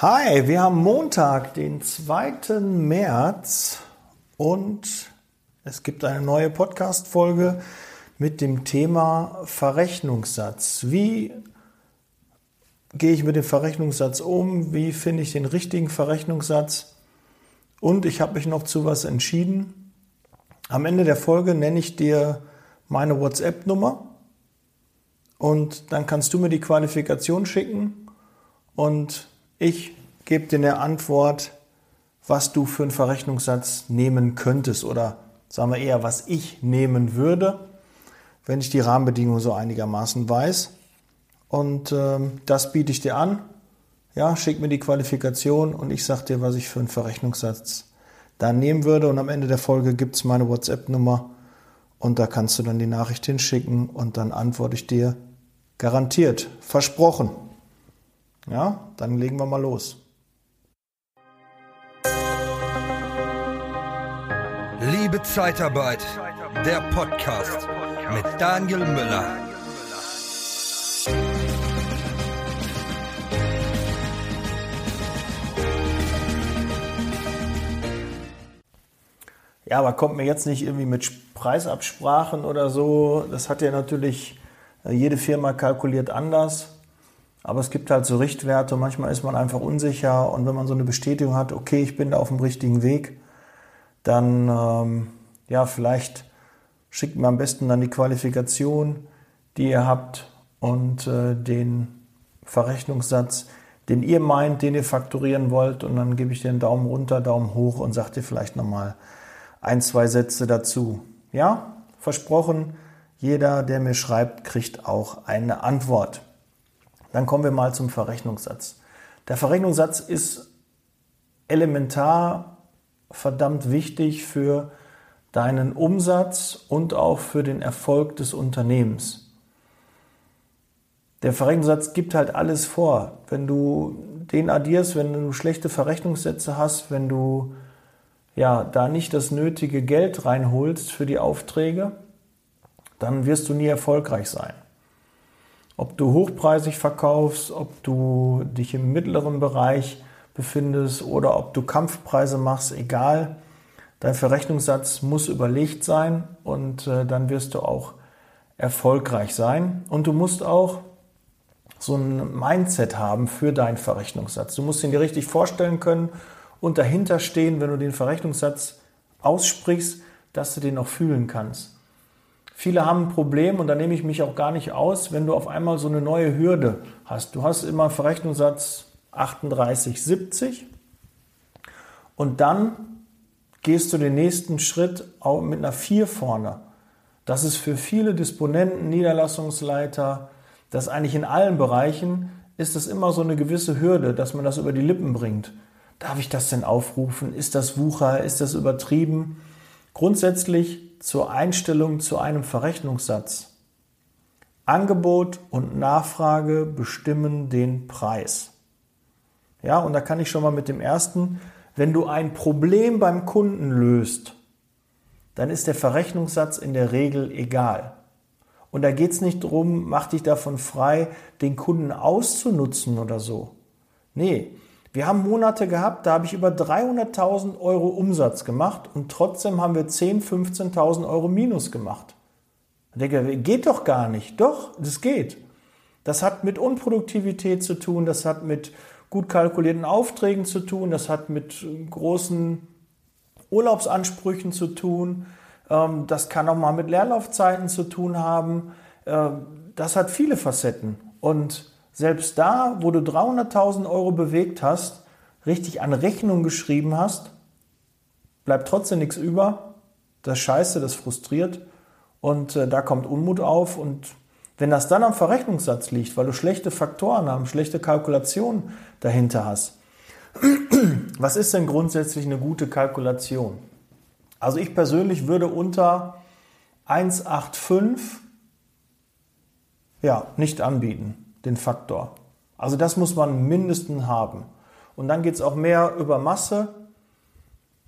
Hi, wir haben Montag, den 2. März und es gibt eine neue Podcast-Folge mit dem Thema Verrechnungssatz. Wie gehe ich mit dem Verrechnungssatz um? Wie finde ich den richtigen Verrechnungssatz? Und ich habe mich noch zu was entschieden. Am Ende der Folge nenne ich dir meine WhatsApp-Nummer und dann kannst du mir die Qualifikation schicken und ich gebe dir eine Antwort, was du für einen Verrechnungssatz nehmen könntest oder sagen wir eher, was ich nehmen würde, wenn ich die Rahmenbedingungen so einigermaßen weiß. Und ähm, das biete ich dir an. Ja, schick mir die Qualifikation und ich sage dir, was ich für einen Verrechnungssatz da nehmen würde. Und am Ende der Folge gibt es meine WhatsApp-Nummer und da kannst du dann die Nachricht hinschicken und dann antworte ich dir garantiert, versprochen. Ja, dann legen wir mal los. Liebe Zeitarbeit, der Podcast mit Daniel Müller. Ja, aber kommt mir jetzt nicht irgendwie mit Preisabsprachen oder so. Das hat ja natürlich äh, jede Firma kalkuliert anders. Aber es gibt halt so Richtwerte manchmal ist man einfach unsicher und wenn man so eine Bestätigung hat, okay, ich bin da auf dem richtigen Weg, dann ähm, ja, vielleicht schickt mir am besten dann die Qualifikation, die ihr habt und äh, den Verrechnungssatz, den ihr meint, den ihr fakturieren wollt und dann gebe ich dir einen Daumen runter, Daumen hoch und sag dir vielleicht nochmal ein, zwei Sätze dazu. Ja, versprochen, jeder, der mir schreibt, kriegt auch eine Antwort. Dann kommen wir mal zum Verrechnungssatz. Der Verrechnungssatz ist elementar verdammt wichtig für deinen Umsatz und auch für den Erfolg des Unternehmens. Der Verrechnungssatz gibt halt alles vor. Wenn du den addierst, wenn du schlechte Verrechnungssätze hast, wenn du ja da nicht das nötige Geld reinholst für die Aufträge, dann wirst du nie erfolgreich sein. Ob du hochpreisig verkaufst, ob du dich im mittleren Bereich befindest oder ob du Kampfpreise machst, egal. Dein Verrechnungssatz muss überlegt sein und äh, dann wirst du auch erfolgreich sein. Und du musst auch so ein Mindset haben für deinen Verrechnungssatz. Du musst ihn dir richtig vorstellen können und dahinter stehen, wenn du den Verrechnungssatz aussprichst, dass du den auch fühlen kannst. Viele haben ein Problem und da nehme ich mich auch gar nicht aus, wenn du auf einmal so eine neue Hürde hast. Du hast immer Verrechnungssatz 38,70 und dann gehst du den nächsten Schritt auch mit einer 4 vorne. Das ist für viele Disponenten, Niederlassungsleiter, das eigentlich in allen Bereichen ist das immer so eine gewisse Hürde, dass man das über die Lippen bringt. Darf ich das denn aufrufen? Ist das Wucher? Ist das übertrieben? Grundsätzlich zur Einstellung zu einem Verrechnungssatz. Angebot und Nachfrage bestimmen den Preis. Ja, und da kann ich schon mal mit dem ersten, wenn du ein Problem beim Kunden löst, dann ist der Verrechnungssatz in der Regel egal. Und da geht es nicht darum, mach dich davon frei, den Kunden auszunutzen oder so. Nee, wir haben Monate gehabt, da habe ich über 300.000 Euro Umsatz gemacht und trotzdem haben wir 10.000, 15.000 Euro Minus gemacht. Ich denke, geht doch gar nicht. Doch, das geht. Das hat mit Unproduktivität zu tun, das hat mit gut kalkulierten Aufträgen zu tun, das hat mit großen Urlaubsansprüchen zu tun, ähm, das kann auch mal mit Leerlaufzeiten zu tun haben. Ähm, das hat viele Facetten. Und selbst da, wo du 300.000 Euro bewegt hast, richtig an Rechnung geschrieben hast, bleibt trotzdem nichts über. Das ist scheiße, das frustriert und äh, da kommt Unmut auf. Und wenn das dann am Verrechnungssatz liegt, weil du schlechte Faktoren haben, schlechte Kalkulationen dahinter hast, was ist denn grundsätzlich eine gute Kalkulation? Also ich persönlich würde unter 1,85 ja, nicht anbieten den Faktor. Also das muss man mindestens haben. Und dann geht es auch mehr über Masse.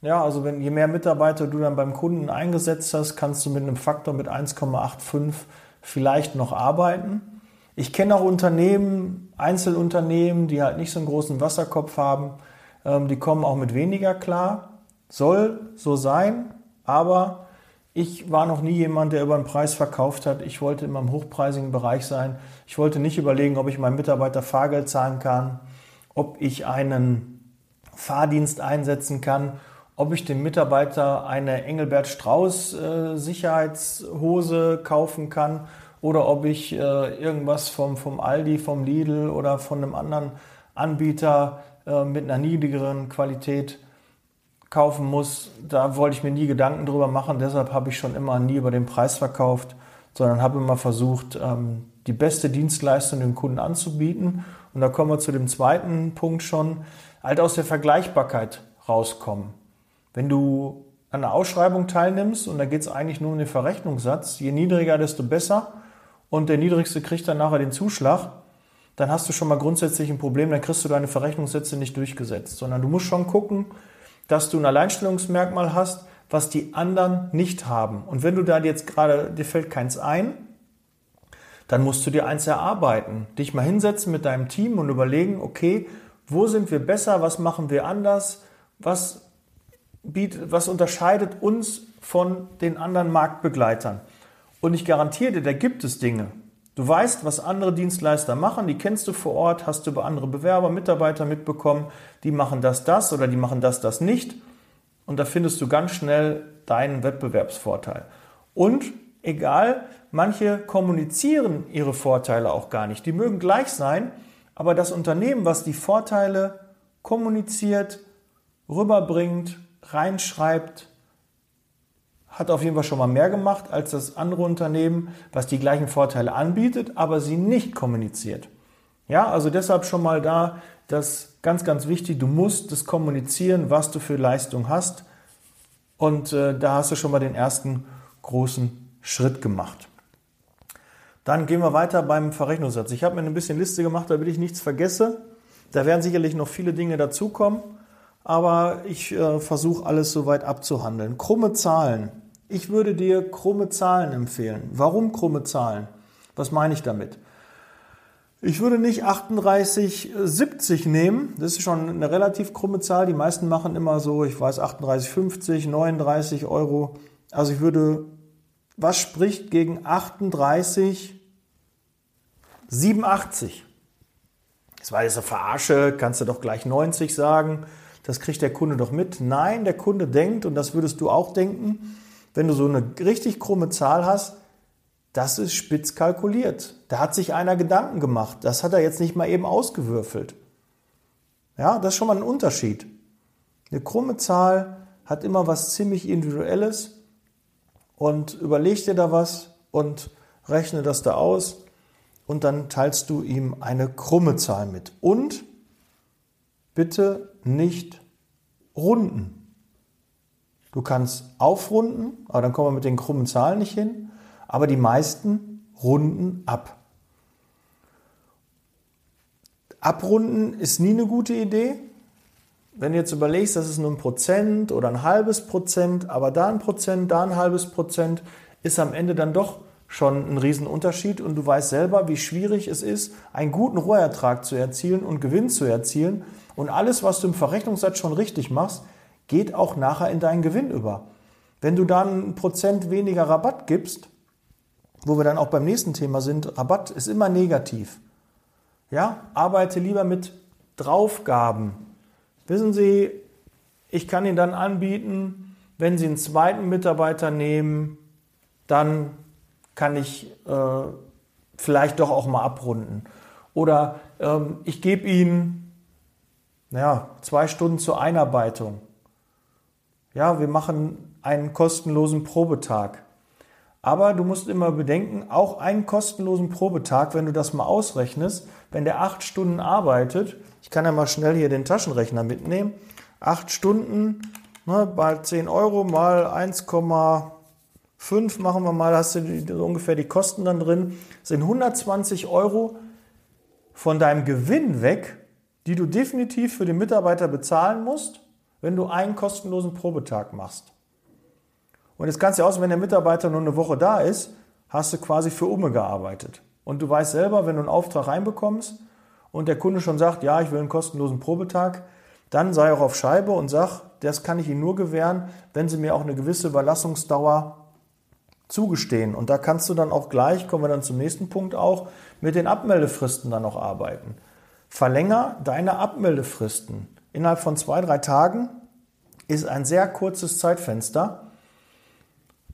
Ja, also wenn je mehr Mitarbeiter du dann beim Kunden eingesetzt hast, kannst du mit einem Faktor mit 1,85 vielleicht noch arbeiten. Ich kenne auch Unternehmen, Einzelunternehmen, die halt nicht so einen großen Wasserkopf haben. Ähm, die kommen auch mit weniger klar. Soll so sein, aber ich war noch nie jemand, der über einen Preis verkauft hat. Ich wollte immer im hochpreisigen Bereich sein. Ich wollte nicht überlegen, ob ich meinem Mitarbeiter Fahrgeld zahlen kann, ob ich einen Fahrdienst einsetzen kann, ob ich dem Mitarbeiter eine Engelbert Strauß äh, Sicherheitshose kaufen kann oder ob ich äh, irgendwas vom, vom Aldi, vom Lidl oder von einem anderen Anbieter äh, mit einer niedrigeren Qualität kaufen muss. Da wollte ich mir nie Gedanken drüber machen. Deshalb habe ich schon immer nie über den Preis verkauft, sondern habe immer versucht, ähm, die beste Dienstleistung dem Kunden anzubieten. Und da kommen wir zu dem zweiten Punkt schon, halt aus der Vergleichbarkeit rauskommen. Wenn du an einer Ausschreibung teilnimmst und da geht es eigentlich nur um den Verrechnungssatz, je niedriger, desto besser und der niedrigste kriegt dann nachher den Zuschlag, dann hast du schon mal grundsätzlich ein Problem, dann kriegst du deine Verrechnungssätze nicht durchgesetzt, sondern du musst schon gucken, dass du ein Alleinstellungsmerkmal hast, was die anderen nicht haben. Und wenn du da jetzt gerade, dir fällt keins ein, dann musst du dir eins erarbeiten. Dich mal hinsetzen mit deinem Team und überlegen, okay, wo sind wir besser, was machen wir anders, was, bietet, was unterscheidet uns von den anderen Marktbegleitern. Und ich garantiere dir, da gibt es Dinge. Du weißt, was andere Dienstleister machen, die kennst du vor Ort, hast du über andere Bewerber, Mitarbeiter mitbekommen, die machen das, das oder die machen das, das nicht. Und da findest du ganz schnell deinen Wettbewerbsvorteil. Und egal, manche kommunizieren ihre Vorteile auch gar nicht. Die mögen gleich sein, aber das Unternehmen, was die Vorteile kommuniziert, rüberbringt, reinschreibt, hat auf jeden Fall schon mal mehr gemacht als das andere Unternehmen, was die gleichen Vorteile anbietet, aber sie nicht kommuniziert. Ja, also deshalb schon mal da, das ganz, ganz wichtig, du musst das kommunizieren, was du für Leistung hast. Und äh, da hast du schon mal den ersten großen Schritt gemacht. Dann gehen wir weiter beim Verrechnungssatz. Ich habe mir ein bisschen Liste gemacht, damit ich nichts vergesse. Da werden sicherlich noch viele Dinge dazukommen, aber ich äh, versuche alles soweit abzuhandeln. Krumme Zahlen. Ich würde dir krumme Zahlen empfehlen. Warum krumme Zahlen? Was meine ich damit? Ich würde nicht 38,70 nehmen. Das ist schon eine relativ krumme Zahl. Die meisten machen immer so, ich weiß, 38,50, 39 Euro. Also ich würde, was spricht gegen 38,87? Das war jetzt eine Verarsche, kannst du doch gleich 90 sagen. Das kriegt der Kunde doch mit. Nein, der Kunde denkt, und das würdest du auch denken, wenn du so eine richtig krumme Zahl hast, das ist spitz kalkuliert. Da hat sich einer Gedanken gemacht. Das hat er jetzt nicht mal eben ausgewürfelt. Ja, das ist schon mal ein Unterschied. Eine krumme Zahl hat immer was ziemlich Individuelles und überleg dir da was und rechne das da aus und dann teilst du ihm eine krumme Zahl mit. Und bitte nicht runden. Du kannst aufrunden, aber dann kommen wir mit den krummen Zahlen nicht hin. Aber die meisten runden ab. Abrunden ist nie eine gute Idee. Wenn du jetzt überlegst, das ist nur ein Prozent oder ein halbes Prozent, aber da ein Prozent, da ein halbes Prozent, ist am Ende dann doch schon ein Riesenunterschied und du weißt selber, wie schwierig es ist, einen guten Rohertrag zu erzielen und Gewinn zu erzielen. Und alles, was du im Verrechnungssatz schon richtig machst, geht auch nachher in deinen Gewinn über. Wenn du dann ein Prozent weniger Rabatt gibst, wo wir dann auch beim nächsten Thema sind, Rabatt ist immer negativ. Ja, arbeite lieber mit Draufgaben. Wissen Sie, ich kann Ihnen dann anbieten, wenn Sie einen zweiten Mitarbeiter nehmen, dann kann ich äh, vielleicht doch auch mal abrunden. Oder ähm, ich gebe Ihnen ja, zwei Stunden zur Einarbeitung. Ja, wir machen einen kostenlosen Probetag. Aber du musst immer bedenken, auch einen kostenlosen Probetag, wenn du das mal ausrechnest, wenn der acht Stunden arbeitet, ich kann ja mal schnell hier den Taschenrechner mitnehmen, acht Stunden ne, bei 10 Euro mal 1,5 machen wir mal, hast du die, ungefähr die Kosten dann drin, sind 120 Euro von deinem Gewinn weg, die du definitiv für den Mitarbeiter bezahlen musst wenn du einen kostenlosen Probetag machst. Und jetzt kannst du aus, wenn der Mitarbeiter nur eine Woche da ist, hast du quasi für Umme gearbeitet. Und du weißt selber, wenn du einen Auftrag reinbekommst und der Kunde schon sagt, ja, ich will einen kostenlosen Probetag, dann sei auch auf Scheibe und sag, das kann ich Ihnen nur gewähren, wenn Sie mir auch eine gewisse Überlassungsdauer zugestehen. Und da kannst du dann auch gleich, kommen wir dann zum nächsten Punkt auch, mit den Abmeldefristen dann noch arbeiten. Verlänger deine Abmeldefristen. Innerhalb von zwei, drei Tagen ist ein sehr kurzes Zeitfenster.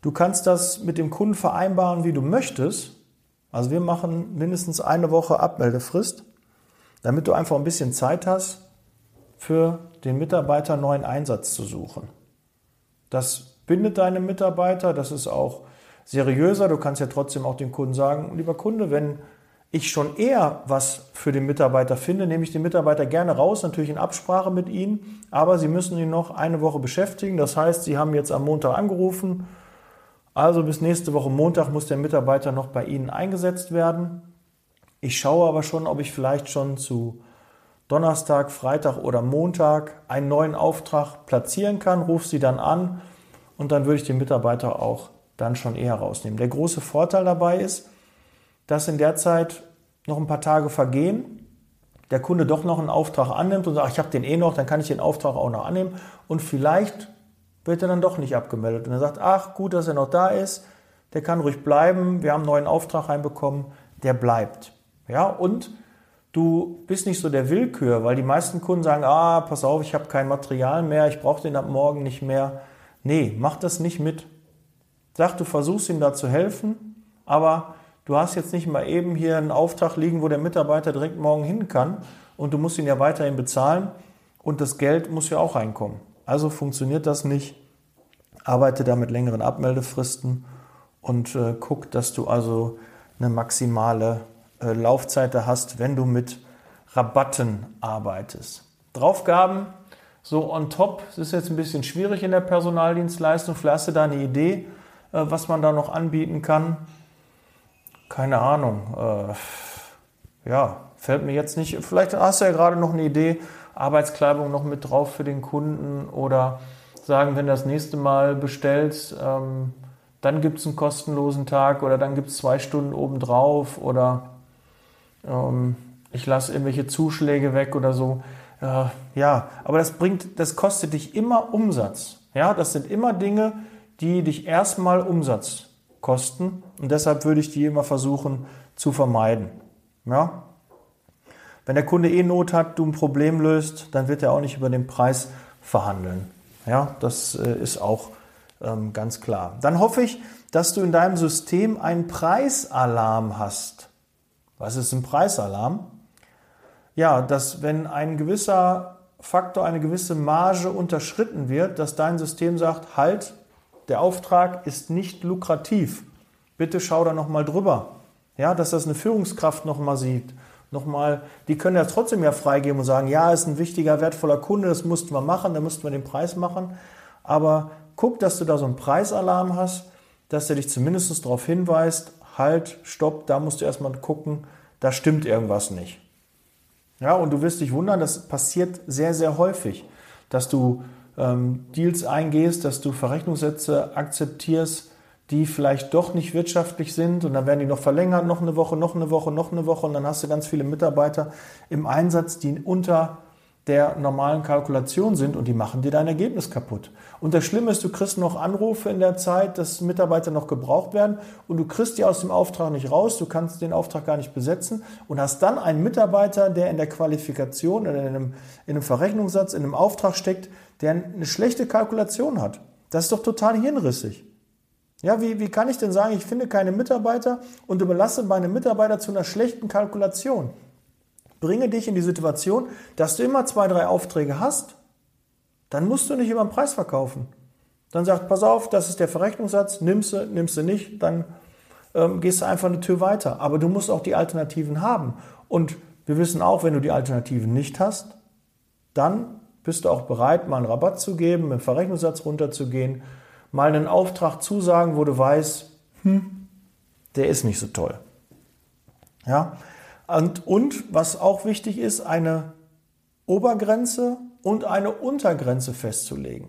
Du kannst das mit dem Kunden vereinbaren, wie du möchtest. Also wir machen mindestens eine Woche Abmeldefrist, damit du einfach ein bisschen Zeit hast, für den Mitarbeiter neuen Einsatz zu suchen. Das bindet deine Mitarbeiter, das ist auch seriöser. Du kannst ja trotzdem auch dem Kunden sagen, lieber Kunde, wenn ich schon eher was für den Mitarbeiter finde, nehme ich den Mitarbeiter gerne raus, natürlich in Absprache mit Ihnen, aber Sie müssen ihn noch eine Woche beschäftigen. Das heißt, Sie haben jetzt am Montag angerufen, also bis nächste Woche Montag muss der Mitarbeiter noch bei Ihnen eingesetzt werden. Ich schaue aber schon, ob ich vielleicht schon zu Donnerstag, Freitag oder Montag einen neuen Auftrag platzieren kann, rufe Sie dann an und dann würde ich den Mitarbeiter auch dann schon eher rausnehmen. Der große Vorteil dabei ist, dass in der Zeit noch ein paar Tage vergehen, der Kunde doch noch einen Auftrag annimmt und sagt, ich habe den eh noch, dann kann ich den Auftrag auch noch annehmen und vielleicht wird er dann doch nicht abgemeldet und er sagt, ach gut, dass er noch da ist, der kann ruhig bleiben, wir haben einen neuen Auftrag reinbekommen, der bleibt. Ja, und du bist nicht so der Willkür, weil die meisten Kunden sagen, ah, pass auf, ich habe kein Material mehr, ich brauche den ab morgen nicht mehr. Nee, mach das nicht mit. Sag, du versuchst ihm da zu helfen, aber du hast jetzt nicht mal eben hier einen Auftrag liegen, wo der Mitarbeiter direkt morgen hin kann und du musst ihn ja weiterhin bezahlen und das Geld muss ja auch reinkommen. Also funktioniert das nicht. Arbeite da mit längeren Abmeldefristen und äh, guck, dass du also eine maximale äh, Laufzeit da hast, wenn du mit Rabatten arbeitest. Draufgaben, so on top, das ist jetzt ein bisschen schwierig in der Personaldienstleistung. Vielleicht hast du da eine Idee, äh, was man da noch anbieten kann. Keine Ahnung. Äh, ja, fällt mir jetzt nicht. Vielleicht hast du ja gerade noch eine Idee, Arbeitskleidung noch mit drauf für den Kunden oder sagen, wenn du das nächste Mal bestellst, ähm, dann gibt es einen kostenlosen Tag oder dann gibt es zwei Stunden obendrauf oder ähm, ich lasse irgendwelche Zuschläge weg oder so. Äh, ja, aber das bringt, das kostet dich immer Umsatz. Ja, das sind immer Dinge, die dich erstmal Umsatz kosten und deshalb würde ich die immer versuchen zu vermeiden. Ja? Wenn der Kunde eh Not hat, du ein Problem löst, dann wird er auch nicht über den Preis verhandeln. Ja, das äh, ist auch ähm, ganz klar. Dann hoffe ich, dass du in deinem System einen Preisalarm hast. Was ist ein Preisalarm? Ja, dass wenn ein gewisser Faktor, eine gewisse Marge unterschritten wird, dass dein System sagt, halt, der Auftrag ist nicht lukrativ. Bitte schau da nochmal drüber. Ja, dass das eine Führungskraft nochmal sieht. Nochmal, die können ja trotzdem ja freigeben und sagen, ja, ist ein wichtiger, wertvoller Kunde, das mussten wir machen, da mussten wir den Preis machen. Aber guck, dass du da so einen Preisalarm hast, dass der dich zumindest darauf hinweist, halt, stopp, da musst du erstmal gucken, da stimmt irgendwas nicht. Ja, und du wirst dich wundern, das passiert sehr, sehr häufig, dass du ähm, Deals eingehst, dass du Verrechnungssätze akzeptierst, die vielleicht doch nicht wirtschaftlich sind und dann werden die noch verlängert, noch eine Woche, noch eine Woche, noch eine Woche und dann hast du ganz viele Mitarbeiter im Einsatz, die unter der normalen Kalkulation sind und die machen dir dein Ergebnis kaputt. Und das Schlimme ist, du kriegst noch Anrufe in der Zeit, dass Mitarbeiter noch gebraucht werden und du kriegst die aus dem Auftrag nicht raus, du kannst den Auftrag gar nicht besetzen und hast dann einen Mitarbeiter, der in der Qualifikation oder in einem, in einem Verrechnungssatz, in einem Auftrag steckt, der eine schlechte Kalkulation hat. Das ist doch total hirnrissig. Ja, wie, wie kann ich denn sagen, ich finde keine Mitarbeiter und überlasse meine Mitarbeiter zu einer schlechten Kalkulation? Bringe dich in die Situation, dass du immer zwei, drei Aufträge hast, dann musst du nicht über den Preis verkaufen. Dann sagt, pass auf, das ist der Verrechnungssatz, nimmst du, nimmst du nicht, dann ähm, gehst du einfach eine Tür weiter. Aber du musst auch die Alternativen haben. Und wir wissen auch, wenn du die Alternativen nicht hast, dann bist du auch bereit, mal einen Rabatt zu geben, mit dem Verrechnungssatz runterzugehen, mal einen Auftrag zusagen, wo du weißt, hm, der ist nicht so toll. Ja, und, und was auch wichtig ist, eine Obergrenze und eine Untergrenze festzulegen.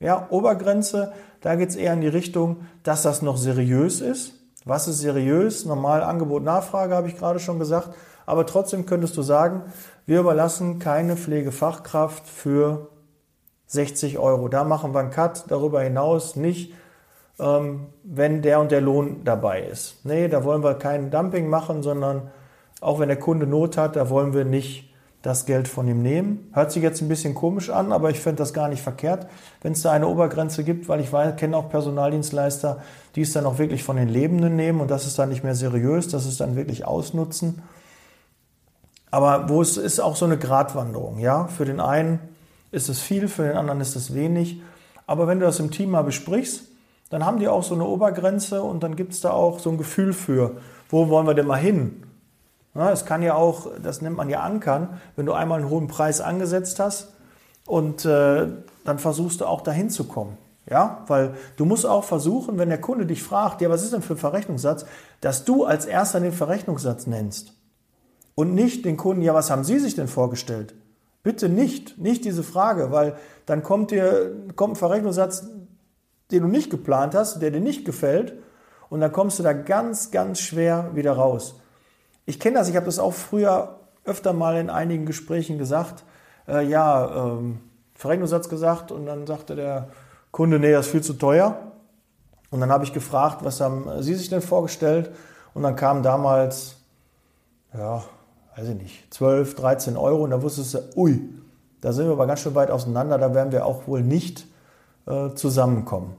Ja, Obergrenze, da geht es eher in die Richtung, dass das noch seriös ist. Was ist seriös? Normal Angebot, Nachfrage habe ich gerade schon gesagt. Aber trotzdem könntest du sagen, wir überlassen keine Pflegefachkraft für 60 Euro. Da machen wir einen Cut, darüber hinaus nicht, ähm, wenn der und der Lohn dabei ist. Nee, da wollen wir kein Dumping machen, sondern auch wenn der Kunde Not hat, da wollen wir nicht das Geld von ihm nehmen. Hört sich jetzt ein bisschen komisch an, aber ich finde das gar nicht verkehrt, wenn es da eine Obergrenze gibt, weil ich kenne auch Personaldienstleister, die es dann auch wirklich von den Lebenden nehmen und das ist dann nicht mehr seriös, das ist dann wirklich ausnutzen. Aber wo es ist auch so eine Gratwanderung, ja. Für den einen ist es viel, für den anderen ist es wenig. Aber wenn du das im Team mal besprichst, dann haben die auch so eine Obergrenze und dann gibt es da auch so ein Gefühl für, wo wollen wir denn mal hin? Es kann ja auch, das nennt man ja Ankern, wenn du einmal einen hohen Preis angesetzt hast und äh, dann versuchst du auch dahin zu kommen. Ja, weil du musst auch versuchen, wenn der Kunde dich fragt, ja, was ist denn für ein Verrechnungssatz, dass du als erster den Verrechnungssatz nennst. Und nicht den Kunden, ja, was haben Sie sich denn vorgestellt? Bitte nicht, nicht diese Frage, weil dann kommt dir, kommt ein Verrechnungssatz, den du nicht geplant hast, der dir nicht gefällt, und dann kommst du da ganz, ganz schwer wieder raus. Ich kenne das, ich habe das auch früher öfter mal in einigen Gesprächen gesagt. Äh, ja, ähm, Verrechnungssatz gesagt und dann sagte der Kunde, nee, das ist viel zu teuer. Und dann habe ich gefragt, was haben Sie sich denn vorgestellt? Und dann kam damals, ja, weiß ich nicht, 12, 13 Euro und da wusstest du, ui, da sind wir aber ganz schön weit auseinander, da werden wir auch wohl nicht äh, zusammenkommen.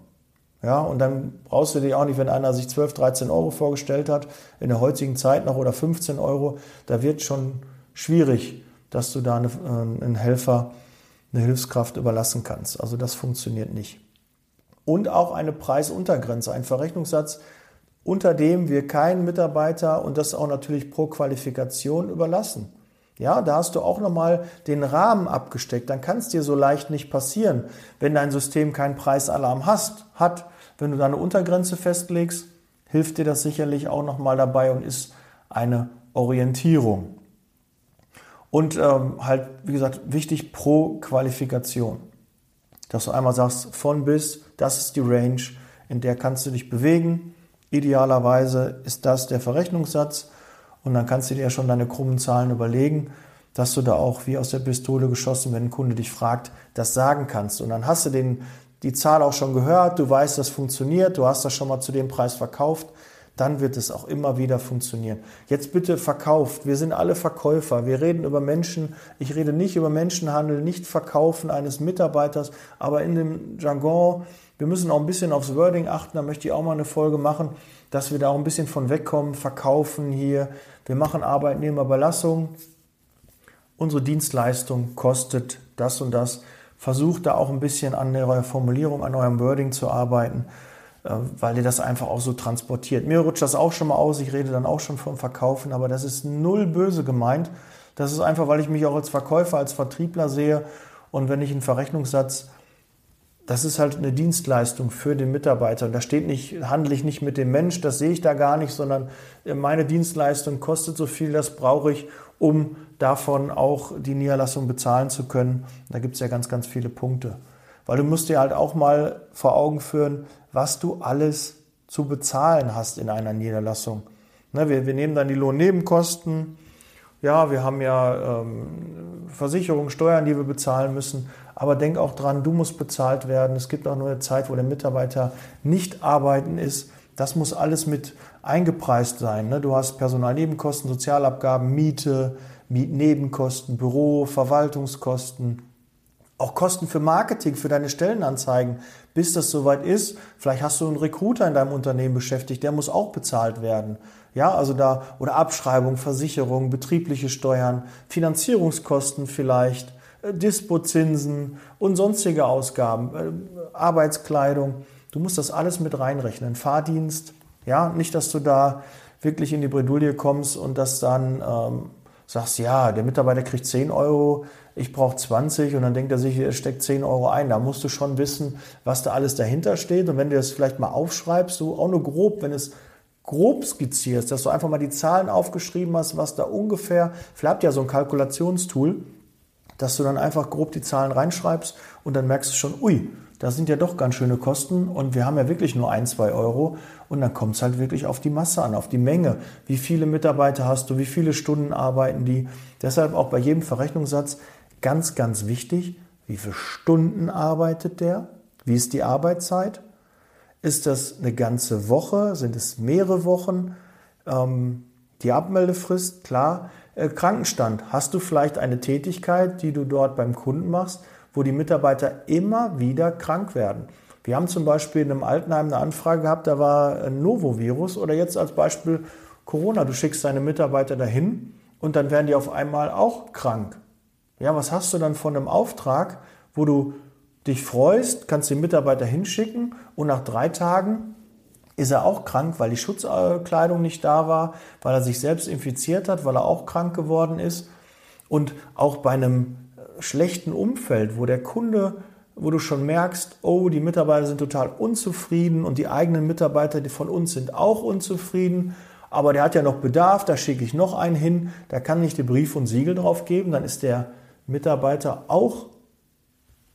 Ja, und dann brauchst du dich auch nicht, wenn einer sich 12, 13 Euro vorgestellt hat, in der heutigen Zeit noch oder 15 Euro, da wird schon schwierig, dass du da eine, äh, einen Helfer, eine Hilfskraft überlassen kannst. Also das funktioniert nicht. Und auch eine Preisuntergrenze, ein Verrechnungssatz, unter dem wir keinen Mitarbeiter und das auch natürlich pro Qualifikation überlassen. Ja, da hast du auch nochmal den Rahmen abgesteckt. Dann kann es dir so leicht nicht passieren, wenn dein System keinen Preisalarm hast, hat. Wenn du da eine Untergrenze festlegst, hilft dir das sicherlich auch nochmal dabei und ist eine Orientierung. Und ähm, halt, wie gesagt, wichtig pro Qualifikation. Dass du einmal sagst, von bis, das ist die Range, in der kannst du dich bewegen. Idealerweise ist das der Verrechnungssatz und dann kannst du dir ja schon deine krummen Zahlen überlegen, dass du da auch wie aus der Pistole geschossen, wenn ein Kunde dich fragt, das sagen kannst. Und dann hast du den, die Zahl auch schon gehört, du weißt, das funktioniert, du hast das schon mal zu dem Preis verkauft, dann wird es auch immer wieder funktionieren. Jetzt bitte verkauft. Wir sind alle Verkäufer. Wir reden über Menschen. Ich rede nicht über Menschenhandel, nicht Verkaufen eines Mitarbeiters, aber in dem Jargon wir müssen auch ein bisschen aufs Wording achten, da möchte ich auch mal eine Folge machen, dass wir da auch ein bisschen von wegkommen, verkaufen hier. Wir machen Arbeitnehmerbelastung. Unsere Dienstleistung kostet das und das. Versucht da auch ein bisschen an eurer Formulierung, an eurem Wording zu arbeiten, äh, weil ihr das einfach auch so transportiert. Mir rutscht das auch schon mal aus, ich rede dann auch schon vom Verkaufen, aber das ist null böse gemeint. Das ist einfach, weil ich mich auch als Verkäufer, als Vertriebler sehe und wenn ich einen Verrechnungssatz das ist halt eine Dienstleistung für den Mitarbeiter. Und da steht nicht, handle ich nicht mit dem Mensch, das sehe ich da gar nicht, sondern meine Dienstleistung kostet so viel, das brauche ich, um davon auch die Niederlassung bezahlen zu können. Da gibt es ja ganz, ganz viele Punkte. Weil du musst dir halt auch mal vor Augen führen, was du alles zu bezahlen hast in einer Niederlassung. Ne, wir, wir nehmen dann die Lohnnebenkosten, ja, wir haben ja ähm, Versicherungen, Steuern, die wir bezahlen müssen. Aber denk auch dran, du musst bezahlt werden. Es gibt auch nur eine Zeit, wo der Mitarbeiter nicht arbeiten ist. Das muss alles mit eingepreist sein. Ne? Du hast Personalnebenkosten, Sozialabgaben, Miete, Mietnebenkosten, Büro, Verwaltungskosten, auch Kosten für Marketing, für deine Stellenanzeigen, bis das soweit ist. Vielleicht hast du einen Recruiter in deinem Unternehmen beschäftigt, der muss auch bezahlt werden. Ja, also da, oder Abschreibung, Versicherung, betriebliche Steuern, Finanzierungskosten vielleicht, äh, Dispozinsen und sonstige Ausgaben, äh, Arbeitskleidung. Du musst das alles mit reinrechnen. Fahrdienst, ja, nicht, dass du da wirklich in die Bredouille kommst und das dann ähm, sagst, ja, der Mitarbeiter kriegt 10 Euro, ich brauche 20 und dann denkt er sich, er steckt 10 Euro ein. Da musst du schon wissen, was da alles dahinter steht. Und wenn du das vielleicht mal aufschreibst, so auch nur grob, wenn es grob skizzierst, dass du einfach mal die Zahlen aufgeschrieben hast, was da ungefähr, vielleicht habt ihr ja so ein Kalkulationstool, dass du dann einfach grob die Zahlen reinschreibst und dann merkst du schon, ui, das sind ja doch ganz schöne Kosten und wir haben ja wirklich nur ein, zwei Euro und dann kommt es halt wirklich auf die Masse an, auf die Menge. Wie viele Mitarbeiter hast du, wie viele Stunden arbeiten die? Deshalb auch bei jedem Verrechnungssatz ganz, ganz wichtig, wie viele Stunden arbeitet der? Wie ist die Arbeitszeit? Ist das eine ganze Woche? Sind es mehrere Wochen? Ähm, die Abmeldefrist, klar. Äh, Krankenstand. Hast du vielleicht eine Tätigkeit, die du dort beim Kunden machst, wo die Mitarbeiter immer wieder krank werden? Wir haben zum Beispiel in einem Altenheim eine Anfrage gehabt, da war ein Novovirus oder jetzt als Beispiel Corona. Du schickst deine Mitarbeiter dahin und dann werden die auf einmal auch krank. Ja, was hast du dann von einem Auftrag, wo du dich freust, kannst den Mitarbeiter hinschicken und nach drei Tagen ist er auch krank, weil die Schutzkleidung nicht da war, weil er sich selbst infiziert hat, weil er auch krank geworden ist. Und auch bei einem schlechten Umfeld, wo der Kunde, wo du schon merkst, oh, die Mitarbeiter sind total unzufrieden und die eigenen Mitarbeiter von uns sind auch unzufrieden, aber der hat ja noch Bedarf, da schicke ich noch einen hin, da kann ich dir Brief und Siegel drauf geben, dann ist der Mitarbeiter auch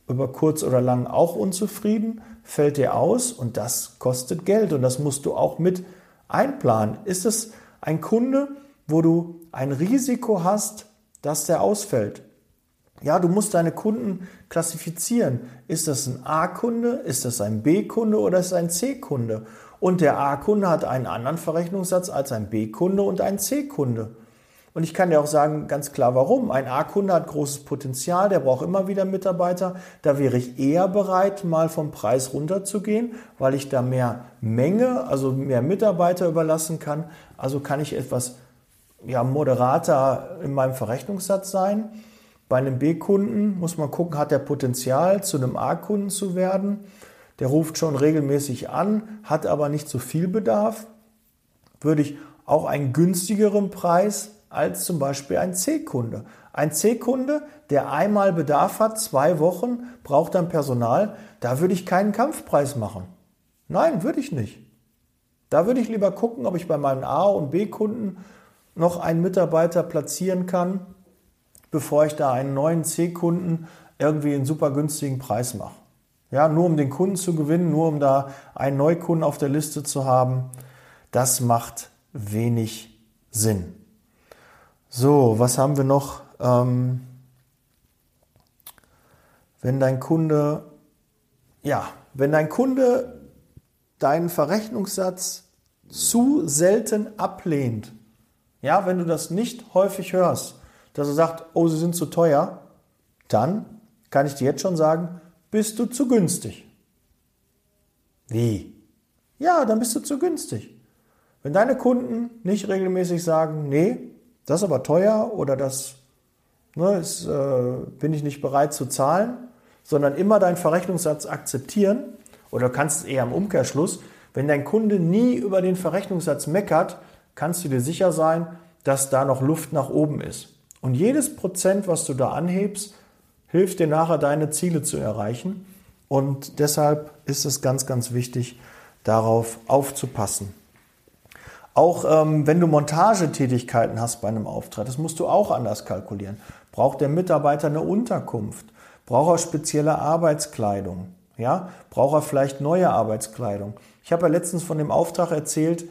über kurz oder lang auch unzufrieden, fällt dir aus und das kostet Geld und das musst du auch mit einplanen. Ist es ein Kunde, wo du ein Risiko hast, dass der ausfällt? Ja, du musst deine Kunden klassifizieren. Ist das ein A-Kunde, ist das ein B-Kunde oder ist es ein C-Kunde? Und der A-Kunde hat einen anderen Verrechnungssatz als ein B-Kunde und ein C-Kunde. Und ich kann dir auch sagen, ganz klar, warum. Ein A-Kunde hat großes Potenzial, der braucht immer wieder Mitarbeiter. Da wäre ich eher bereit, mal vom Preis runterzugehen, weil ich da mehr Menge, also mehr Mitarbeiter überlassen kann. Also kann ich etwas ja, moderater in meinem Verrechnungssatz sein. Bei einem B-Kunden muss man gucken, hat der Potenzial, zu einem A-Kunden zu werden. Der ruft schon regelmäßig an, hat aber nicht so viel Bedarf. Würde ich auch einen günstigeren Preis als zum Beispiel ein C-Kunde. Ein C-Kunde, der einmal Bedarf hat, zwei Wochen, braucht dann Personal, da würde ich keinen Kampfpreis machen. Nein, würde ich nicht. Da würde ich lieber gucken, ob ich bei meinen A- und B-Kunden noch einen Mitarbeiter platzieren kann, bevor ich da einen neuen C-Kunden irgendwie einen super günstigen Preis mache. Ja, nur um den Kunden zu gewinnen, nur um da einen Neukunden auf der Liste zu haben, das macht wenig Sinn. So, was haben wir noch? Ähm, wenn dein Kunde, ja, wenn dein Kunde deinen Verrechnungssatz zu selten ablehnt, ja, wenn du das nicht häufig hörst, dass er sagt, oh, sie sind zu teuer, dann kann ich dir jetzt schon sagen, bist du zu günstig. Wie? Ja, dann bist du zu günstig. Wenn deine Kunden nicht regelmäßig sagen, nee, das ist aber teuer oder das ne, ist, äh, bin ich nicht bereit zu zahlen, sondern immer deinen Verrechnungssatz akzeptieren oder kannst eher im Umkehrschluss, wenn dein Kunde nie über den Verrechnungssatz meckert, kannst du dir sicher sein, dass da noch Luft nach oben ist. Und jedes Prozent, was du da anhebst, hilft dir nachher deine Ziele zu erreichen. Und deshalb ist es ganz, ganz wichtig, darauf aufzupassen. Auch ähm, wenn du Montagetätigkeiten hast bei einem Auftrag, das musst du auch anders kalkulieren. Braucht der Mitarbeiter eine Unterkunft? Braucht er spezielle Arbeitskleidung? Ja? Braucht er vielleicht neue Arbeitskleidung? Ich habe ja letztens von dem Auftrag erzählt,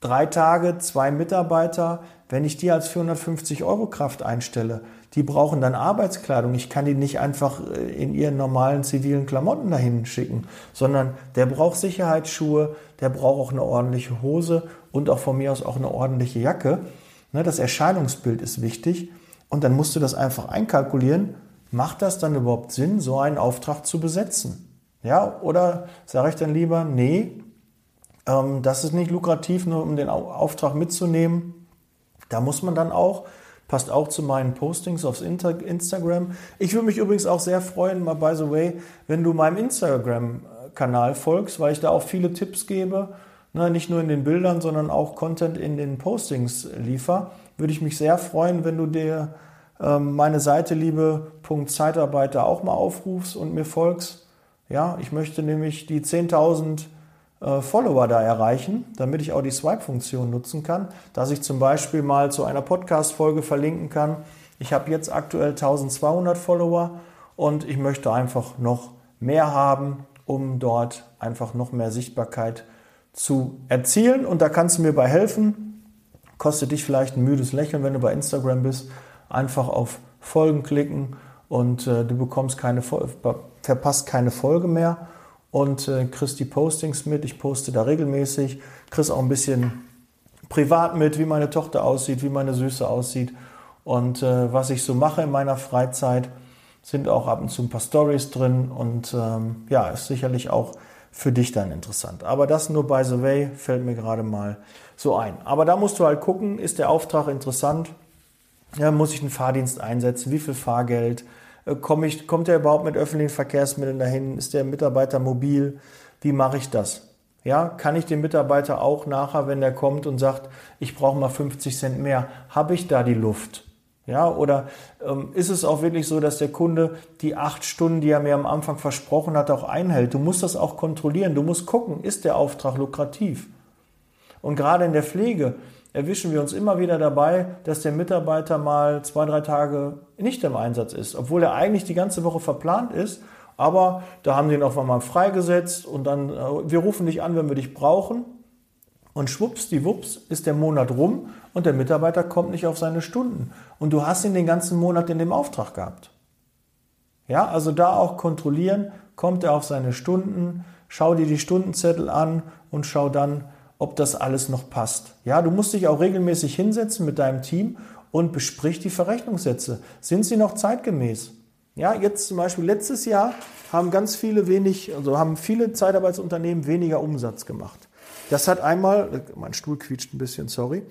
drei Tage, zwei Mitarbeiter, wenn ich die als 450 Euro Kraft einstelle, die brauchen dann Arbeitskleidung. Ich kann die nicht einfach äh, in ihren normalen zivilen Klamotten dahin schicken, sondern der braucht Sicherheitsschuhe, der braucht auch eine ordentliche Hose und auch von mir aus auch eine ordentliche Jacke. Ne, das Erscheinungsbild ist wichtig und dann musst du das einfach einkalkulieren. Macht das dann überhaupt Sinn, so einen Auftrag zu besetzen? Ja, oder sage ich dann lieber, nee, ähm, das ist nicht lukrativ, nur um den Auftrag mitzunehmen. Da muss man dann auch Passt auch zu meinen Postings auf Instagram. Ich würde mich übrigens auch sehr freuen, mal by the way, wenn du meinem Instagram-Kanal folgst, weil ich da auch viele Tipps gebe. Ne, nicht nur in den Bildern, sondern auch Content in den Postings liefer. Würde ich mich sehr freuen, wenn du dir ähm, meine Seite liebe.zeitarbeiter auch mal aufrufst und mir folgst. Ja, ich möchte nämlich die 10.000 äh, Follower da erreichen, damit ich auch die Swipe-Funktion nutzen kann, dass ich zum Beispiel mal zu einer Podcast-Folge verlinken kann Ich habe jetzt aktuell 1200 Follower und ich möchte einfach noch mehr haben, um dort einfach noch mehr Sichtbarkeit zu erzielen. Und da kannst du mir bei helfen. Kostet dich vielleicht ein müdes Lächeln, wenn du bei Instagram bist. Einfach auf Folgen klicken und äh, du bekommst keine, verpasst keine Folge mehr und äh, kriegst die Postings mit. Ich poste da regelmäßig, kriegst auch ein bisschen privat mit, wie meine Tochter aussieht, wie meine Süße aussieht und äh, was ich so mache in meiner Freizeit. Sind auch ab und zu ein paar Stories drin und ähm, ja, ist sicherlich auch für dich dann interessant. Aber das nur by the way, fällt mir gerade mal so ein. Aber da musst du halt gucken, ist der Auftrag interessant? Ja, muss ich einen Fahrdienst einsetzen? Wie viel Fahrgeld? Äh, komm ich, kommt er überhaupt mit öffentlichen Verkehrsmitteln dahin? Ist der Mitarbeiter mobil? Wie mache ich das? Ja, kann ich den Mitarbeiter auch nachher, wenn der kommt und sagt, ich brauche mal 50 Cent mehr, habe ich da die Luft? Ja, oder ähm, ist es auch wirklich so, dass der Kunde die acht Stunden, die er mir am Anfang versprochen hat, auch einhält? Du musst das auch kontrollieren. Du musst gucken, ist der Auftrag lukrativ? Und gerade in der Pflege erwischen wir uns immer wieder dabei, dass der Mitarbeiter mal zwei, drei Tage nicht im Einsatz ist, obwohl er eigentlich die ganze Woche verplant ist. Aber da haben sie ihn auf einmal freigesetzt und dann, äh, wir rufen dich an, wenn wir dich brauchen. Und schwuppsdiwupps ist der Monat rum und der Mitarbeiter kommt nicht auf seine Stunden. Und du hast ihn den ganzen Monat in dem Auftrag gehabt. Ja, also da auch kontrollieren, kommt er auf seine Stunden, schau dir die Stundenzettel an und schau dann, ob das alles noch passt. Ja, du musst dich auch regelmäßig hinsetzen mit deinem Team und besprich die Verrechnungssätze. Sind sie noch zeitgemäß? Ja, jetzt zum Beispiel letztes Jahr haben ganz viele wenig, also haben viele Zeitarbeitsunternehmen weniger Umsatz gemacht. Das hat einmal, mein Stuhl quietscht ein bisschen, sorry.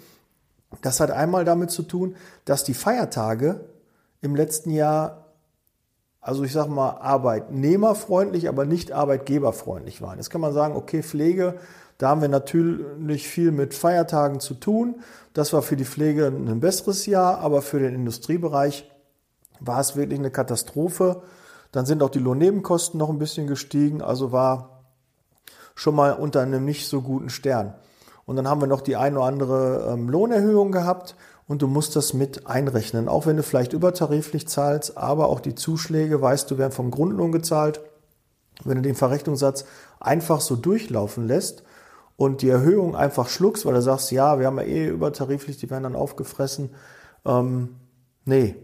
Das hat einmal damit zu tun, dass die Feiertage im letzten Jahr, also ich sag mal, arbeitnehmerfreundlich, aber nicht arbeitgeberfreundlich waren. Jetzt kann man sagen, okay, Pflege, da haben wir natürlich viel mit Feiertagen zu tun. Das war für die Pflege ein besseres Jahr, aber für den Industriebereich war es wirklich eine Katastrophe. Dann sind auch die Lohnnebenkosten noch ein bisschen gestiegen, also war schon mal unter einem nicht so guten Stern. Und dann haben wir noch die ein oder andere ähm, Lohnerhöhung gehabt und du musst das mit einrechnen. Auch wenn du vielleicht übertariflich zahlst, aber auch die Zuschläge, weißt du, werden vom Grundlohn gezahlt. Wenn du den Verrechnungssatz einfach so durchlaufen lässt und die Erhöhung einfach schluckst, weil du sagst, ja, wir haben ja eh übertariflich, die werden dann aufgefressen. Ähm, nee,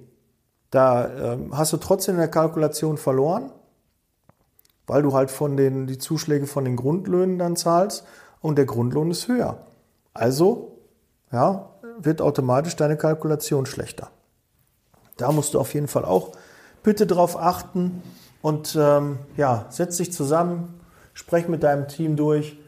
da ähm, hast du trotzdem in der Kalkulation verloren weil du halt von den, die Zuschläge von den Grundlöhnen dann zahlst und der Grundlohn ist höher. Also, ja, wird automatisch deine Kalkulation schlechter. Da musst du auf jeden Fall auch bitte drauf achten und ähm, ja, setz dich zusammen, sprech mit deinem Team durch,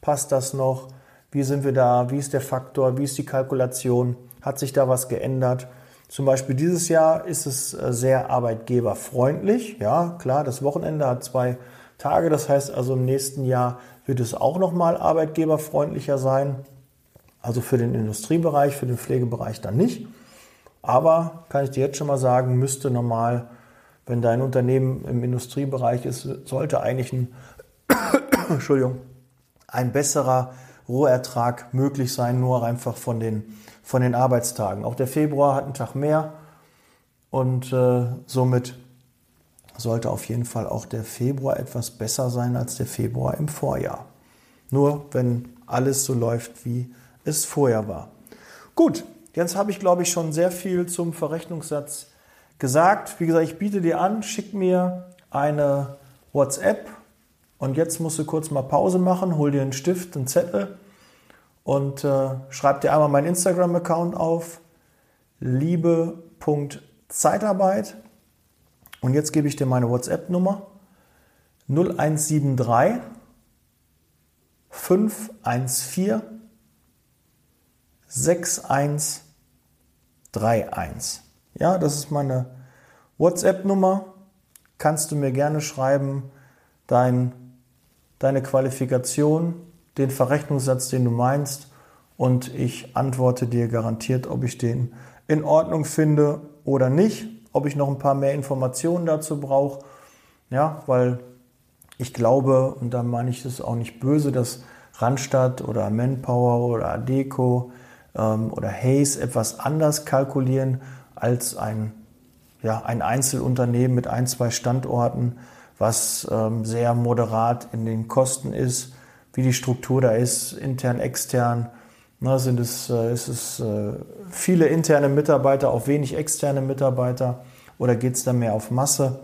passt das noch, wie sind wir da, wie ist der Faktor, wie ist die Kalkulation, hat sich da was geändert? Zum Beispiel dieses Jahr ist es äh, sehr arbeitgeberfreundlich. Ja, klar, das Wochenende hat zwei Tage. Das heißt also im nächsten Jahr wird es auch nochmal arbeitgeberfreundlicher sein. Also für den Industriebereich, für den Pflegebereich dann nicht. Aber kann ich dir jetzt schon mal sagen, müsste normal, wenn dein Unternehmen im Industriebereich ist, sollte eigentlich ein, Entschuldigung, ein besserer Rohertrag möglich sein, nur einfach von den von den Arbeitstagen. Auch der Februar hat einen Tag mehr und äh, somit sollte auf jeden Fall auch der Februar etwas besser sein als der Februar im Vorjahr. Nur wenn alles so läuft, wie es vorher war. Gut, jetzt habe ich, glaube ich, schon sehr viel zum Verrechnungssatz gesagt. Wie gesagt, ich biete dir an, schick mir eine WhatsApp und jetzt musst du kurz mal Pause machen, hol dir einen Stift, einen Zettel und äh, schreib dir einmal meinen Instagram-Account auf, liebe.zeitarbeit. Und jetzt gebe ich dir meine WhatsApp-Nummer 0173 514 6131. Ja, das ist meine WhatsApp-Nummer. Kannst du mir gerne schreiben, dein, deine Qualifikation, den Verrechnungssatz, den du meinst, und ich antworte dir garantiert, ob ich den in Ordnung finde oder nicht, ob ich noch ein paar mehr Informationen dazu brauche. Ja, weil ich glaube, und da meine ich es auch nicht böse, dass Randstadt oder Manpower oder Adeco ähm, oder Hayes etwas anders kalkulieren als ein, ja, ein Einzelunternehmen mit ein, zwei Standorten, was ähm, sehr moderat in den Kosten ist, wie die Struktur da ist, intern, extern. Na, sind es, äh, ist es äh, viele interne Mitarbeiter, auch wenig externe Mitarbeiter oder geht es da mehr auf Masse?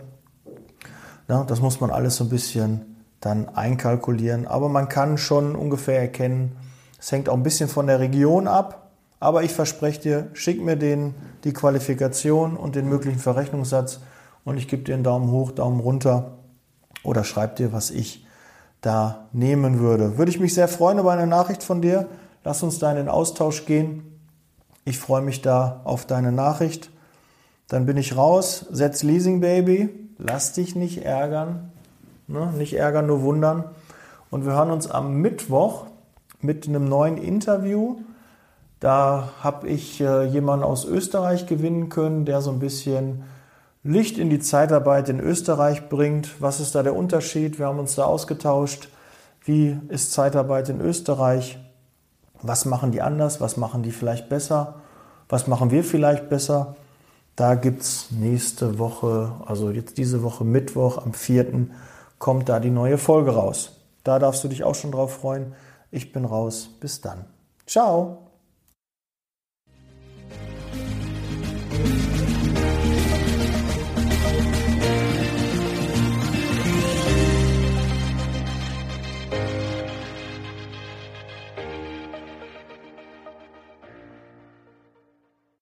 Na, das muss man alles so ein bisschen dann einkalkulieren. Aber man kann schon ungefähr erkennen, es hängt auch ein bisschen von der Region ab. Aber ich verspreche dir, schick mir den, die Qualifikation und den möglichen Verrechnungssatz und ich gebe dir einen Daumen hoch, Daumen runter oder schreib dir, was ich da nehmen würde. Würde ich mich sehr freuen über eine Nachricht von dir. Lass uns da in den Austausch gehen. Ich freue mich da auf deine Nachricht. Dann bin ich raus. Setz Leasing Baby. Lass dich nicht ärgern. Ne? Nicht ärgern, nur wundern. Und wir hören uns am Mittwoch mit einem neuen Interview. Da habe ich äh, jemanden aus Österreich gewinnen können, der so ein bisschen Licht in die Zeitarbeit in Österreich bringt. Was ist da der Unterschied? Wir haben uns da ausgetauscht. Wie ist Zeitarbeit in Österreich? Was machen die anders? Was machen die vielleicht besser? Was machen wir vielleicht besser? Da gibt es nächste Woche, also jetzt diese Woche Mittwoch am 4 kommt da die neue Folge raus. Da darfst du dich auch schon drauf freuen. Ich bin raus. Bis dann. Ciao.